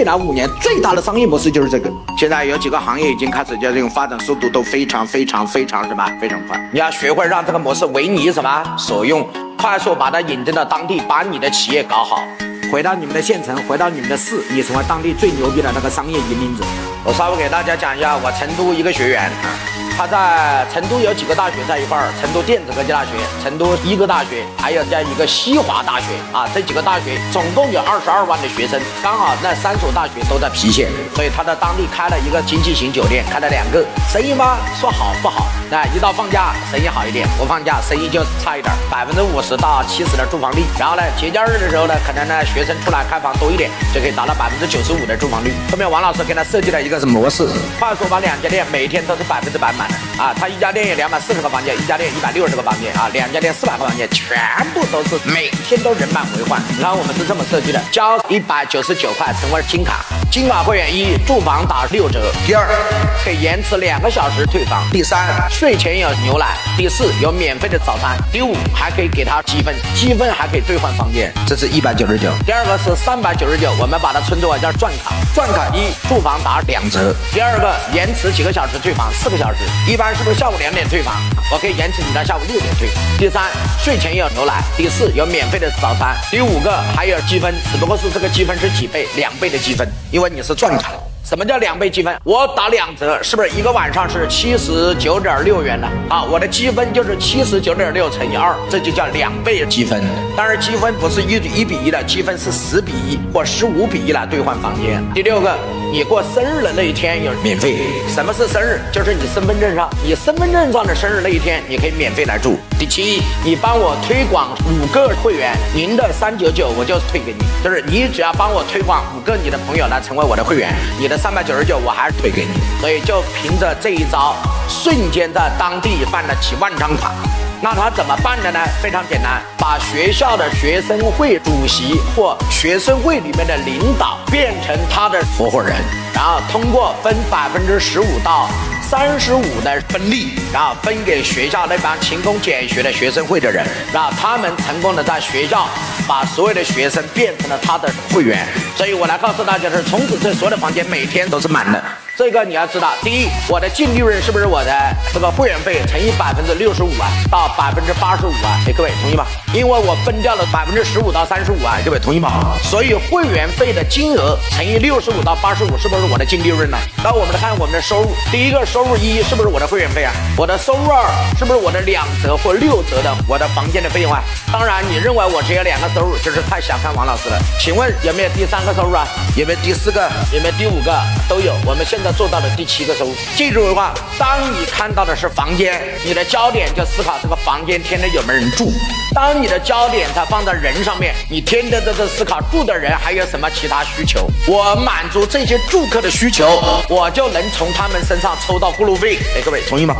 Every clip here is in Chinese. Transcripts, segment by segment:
未来五年最大的商业模式就是这个。现在有几个行业已经开始就这种发展速度都非常非常非常什么非常快。你要学会让这个模式为你什么所用，快速把它引进到当地，把你的企业搞好。回到你们的县城，回到你们的市，你成为当地最牛逼的那个商业引领者。我稍微给大家讲一下，我成都一个学员啊。他在成都有几个大学在一块儿，成都电子科技大学、成都医科大学，还有在一个西华大学啊，这几个大学总共有二十二万的学生，刚好那三所大学都在郫县，所以他在当地开了一个经济型酒店，开了两个，生意吗？说好不好？那一到放假，生意好一点；不放假，生意就差一点，百分之五十到七十的住房率。然后呢，节假日的时候呢，可能呢学生出来开房多一点，就可以达到百分之九十五的住房率。后面王老师给他设计了一个什么模式？快速把两家店每天都是百分之百满。啊，他一家店有两百四十个房间，一家店一百六十个房间啊，两家店四百个房间，全部都是每天都人满为患。然后我们是这么设计的：交一百九十九块成为金卡，金卡会员一住房打六折；第二，可以延迟两个小时退房；第三，睡前有牛奶；第四，有免费的早餐；第五，还可以给他积分，积分还可以兑换房间。这是一百九十九。第二个是三百九十九，我们把它称之为叫钻卡，钻卡一住房打两折；第二个延迟几个小时退房，四个小时。一般是不是下午两点退房？我可以延迟你到下午六点退。第三，睡前有牛奶。第四，有免费的早餐。第五个还有积分，只不过是这个积分是几倍，两倍的积分，因为你是钻卡。什么叫两倍积分？我打两折，是不是一个晚上是七十九点六元呢？啊，我的积分就是七十九点六乘以二，这就叫两倍积分。当然，积分不是一一比一的，积分是十比一或十五比一来兑换房间。第六个，你过生日的那一天有免费。什么是生日？就是你身份证上，你身份证上的生日那一天，你可以免费来住。第七，你帮我推广五个会员，您的三九九我就退给你，就是你只要帮我推广五个你的朋友来成为我的会员，你的。三百九十九，我还是退给你，所以就凭着这一招，瞬间在当地办了几万张卡。那他怎么办的呢？非常简单，把学校的学生会主席或学生会里面的领导变成他的合伙人，然后通过分百分之十五到。三十五的分利，然后分给学校那帮勤工俭学的学生会的人，然后他们成功的在学校把所有的学生变成了他的会员。所以我来告诉大家是，从此这所有的房间每天都是满的。这个你要知道，第一，我的净利润是不是我的这个会员费乘以百分之六十五啊，到百分之八十五啊？哎，各位同意吗？因为我分掉了百分之十五到三十五啊，各位同意吗？所以会员费的金额乘以六十五到八十五，是不是我的净利润呢？那我们来看我们的收入，第一个收入一是不是我的会员费啊？我的收入二是不是我的两折或六折的我的房间的费用啊？当然，你认为我只有两个收入，就是太小看王老师了。请问有没有第三个收入啊？有没有第四个？有没有第五个？都有。我们现在。做到了第七个收入，记住的话，当你看到的是房间，你的焦点就思考这个房间天天有没有人住；当你的焦点它放在人上面，你天天都在思考住的人还有什么其他需求。我满足这些住客的需求，我就能从他们身上抽到过路费。哎，各位同意吗？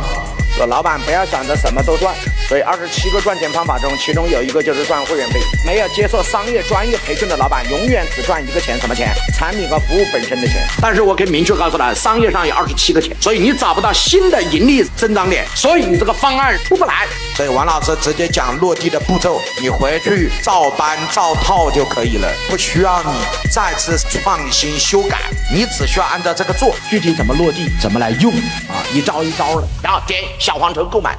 说老板不要想着什么都赚，所以二十七个赚钱方法中，其中有一个就是赚会员费。没有接受商业专业培训的老板，永远只赚一个钱，什么钱？产品和服务本身的钱。但是我可以明确告诉他，商业上有二十七个钱，所以你找不到新的盈利增长点，所以你这个方案出不来。所以王老师直接讲落地的步骤，你回去照搬照套就可以了，不需要你再次创新修改，你只需要按照这个做，具体怎么落地，怎么来用啊，一招一招的，然后点。小黄车购买。